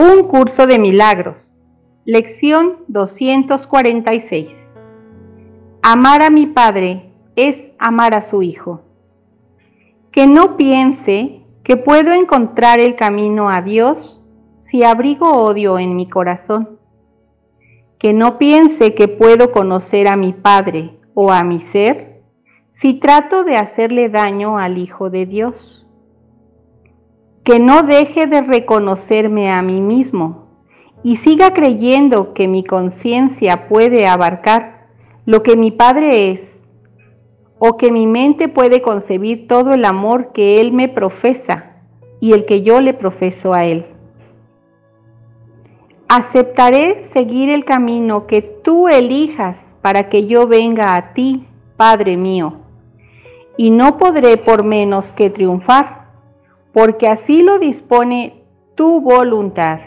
Un curso de milagros. Lección 246. Amar a mi Padre es amar a su Hijo. Que no piense que puedo encontrar el camino a Dios si abrigo odio en mi corazón. Que no piense que puedo conocer a mi Padre o a mi ser si trato de hacerle daño al Hijo de Dios que no deje de reconocerme a mí mismo y siga creyendo que mi conciencia puede abarcar lo que mi Padre es, o que mi mente puede concebir todo el amor que Él me profesa y el que yo le profeso a Él. Aceptaré seguir el camino que tú elijas para que yo venga a ti, Padre mío, y no podré por menos que triunfar porque así lo dispone tu voluntad,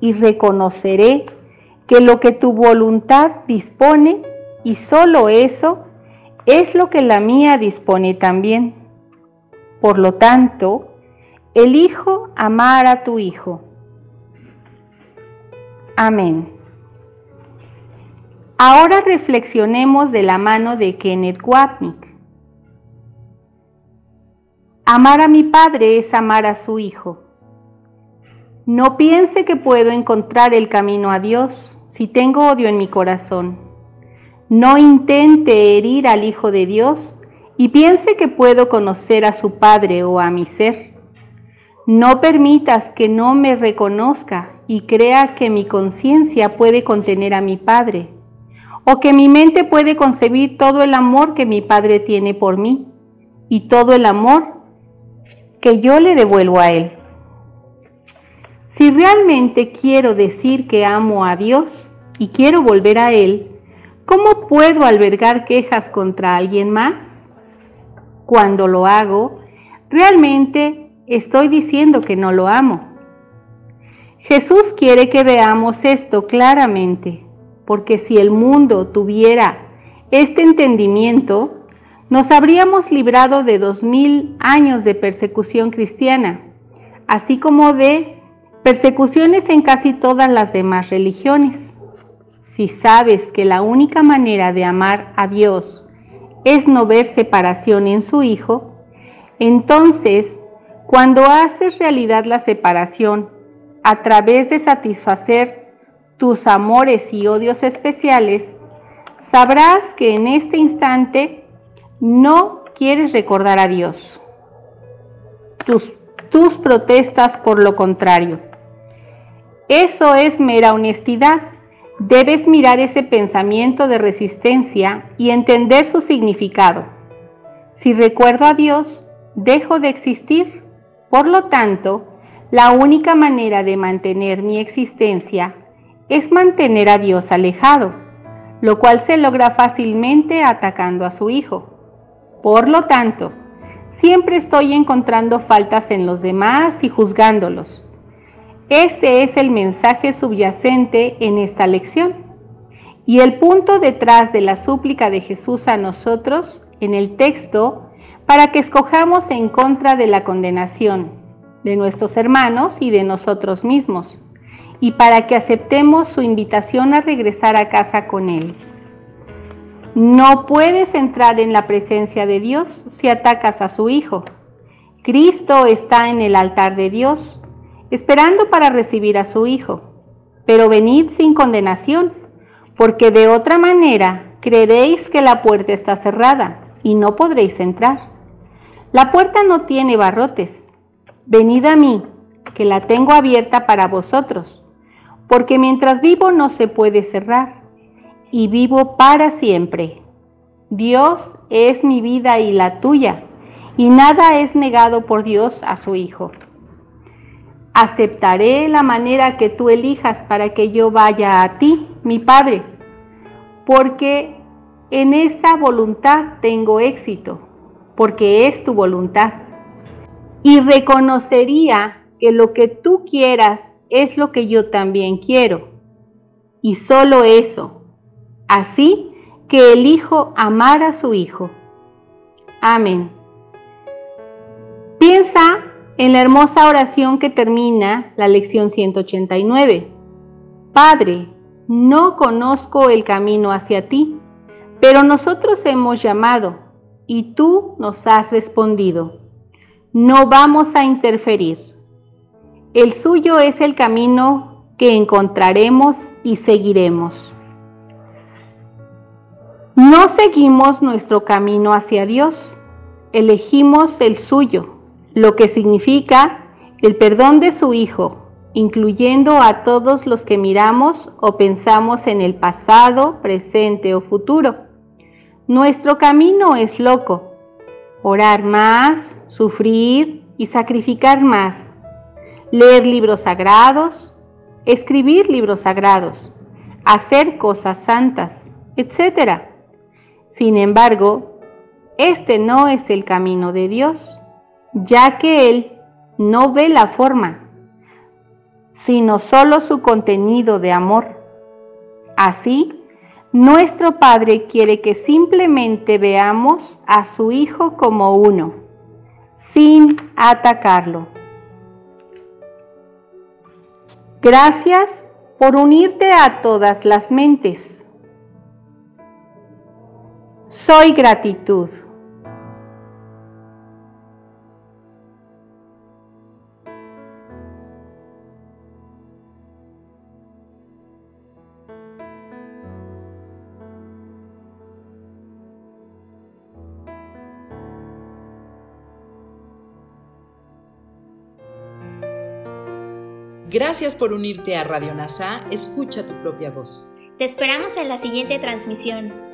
y reconoceré que lo que tu voluntad dispone, y solo eso, es lo que la mía dispone también. Por lo tanto, elijo amar a tu Hijo. Amén. Ahora reflexionemos de la mano de Kenneth Wapnick. Amar a mi Padre es amar a su Hijo. No piense que puedo encontrar el camino a Dios si tengo odio en mi corazón. No intente herir al Hijo de Dios y piense que puedo conocer a su Padre o a mi ser. No permitas que no me reconozca y crea que mi conciencia puede contener a mi Padre, o que mi mente puede concebir todo el amor que mi Padre tiene por mí y todo el amor que yo le devuelvo a Él. Si realmente quiero decir que amo a Dios y quiero volver a Él, ¿cómo puedo albergar quejas contra alguien más? Cuando lo hago, realmente estoy diciendo que no lo amo. Jesús quiere que veamos esto claramente, porque si el mundo tuviera este entendimiento, nos habríamos librado de dos mil años de persecución cristiana, así como de persecuciones en casi todas las demás religiones. Si sabes que la única manera de amar a Dios es no ver separación en su Hijo, entonces, cuando haces realidad la separación a través de satisfacer tus amores y odios especiales, sabrás que en este instante no quieres recordar a Dios. Tus, tus protestas por lo contrario. Eso es mera honestidad. Debes mirar ese pensamiento de resistencia y entender su significado. Si recuerdo a Dios, dejo de existir. Por lo tanto, la única manera de mantener mi existencia es mantener a Dios alejado, lo cual se logra fácilmente atacando a su Hijo. Por lo tanto, siempre estoy encontrando faltas en los demás y juzgándolos. Ese es el mensaje subyacente en esta lección. Y el punto detrás de la súplica de Jesús a nosotros en el texto para que escojamos en contra de la condenación de nuestros hermanos y de nosotros mismos, y para que aceptemos su invitación a regresar a casa con Él. No puedes entrar en la presencia de Dios si atacas a su Hijo. Cristo está en el altar de Dios, esperando para recibir a su Hijo. Pero venid sin condenación, porque de otra manera creeréis que la puerta está cerrada y no podréis entrar. La puerta no tiene barrotes. Venid a mí, que la tengo abierta para vosotros, porque mientras vivo no se puede cerrar y vivo para siempre. Dios es mi vida y la tuya, y nada es negado por Dios a su Hijo. Aceptaré la manera que tú elijas para que yo vaya a ti, mi Padre, porque en esa voluntad tengo éxito, porque es tu voluntad. Y reconocería que lo que tú quieras es lo que yo también quiero. Y solo eso. Así que elijo amar a su Hijo. Amén. Piensa en la hermosa oración que termina la lección 189. Padre, no conozco el camino hacia ti, pero nosotros hemos llamado y tú nos has respondido. No vamos a interferir. El suyo es el camino que encontraremos y seguiremos. No seguimos nuestro camino hacia Dios, elegimos el suyo lo que significa el perdón de su Hijo, incluyendo a todos los que miramos o pensamos en el pasado, presente o futuro. Nuestro camino es loco. Orar más, sufrir y sacrificar más. Leer libros sagrados, escribir libros sagrados, hacer cosas santas, etc. Sin embargo, este no es el camino de Dios ya que Él no ve la forma, sino solo su contenido de amor. Así, nuestro Padre quiere que simplemente veamos a su Hijo como uno, sin atacarlo. Gracias por unirte a todas las mentes. Soy gratitud. Gracias por unirte a Radio NASA. Escucha tu propia voz. Te esperamos en la siguiente transmisión.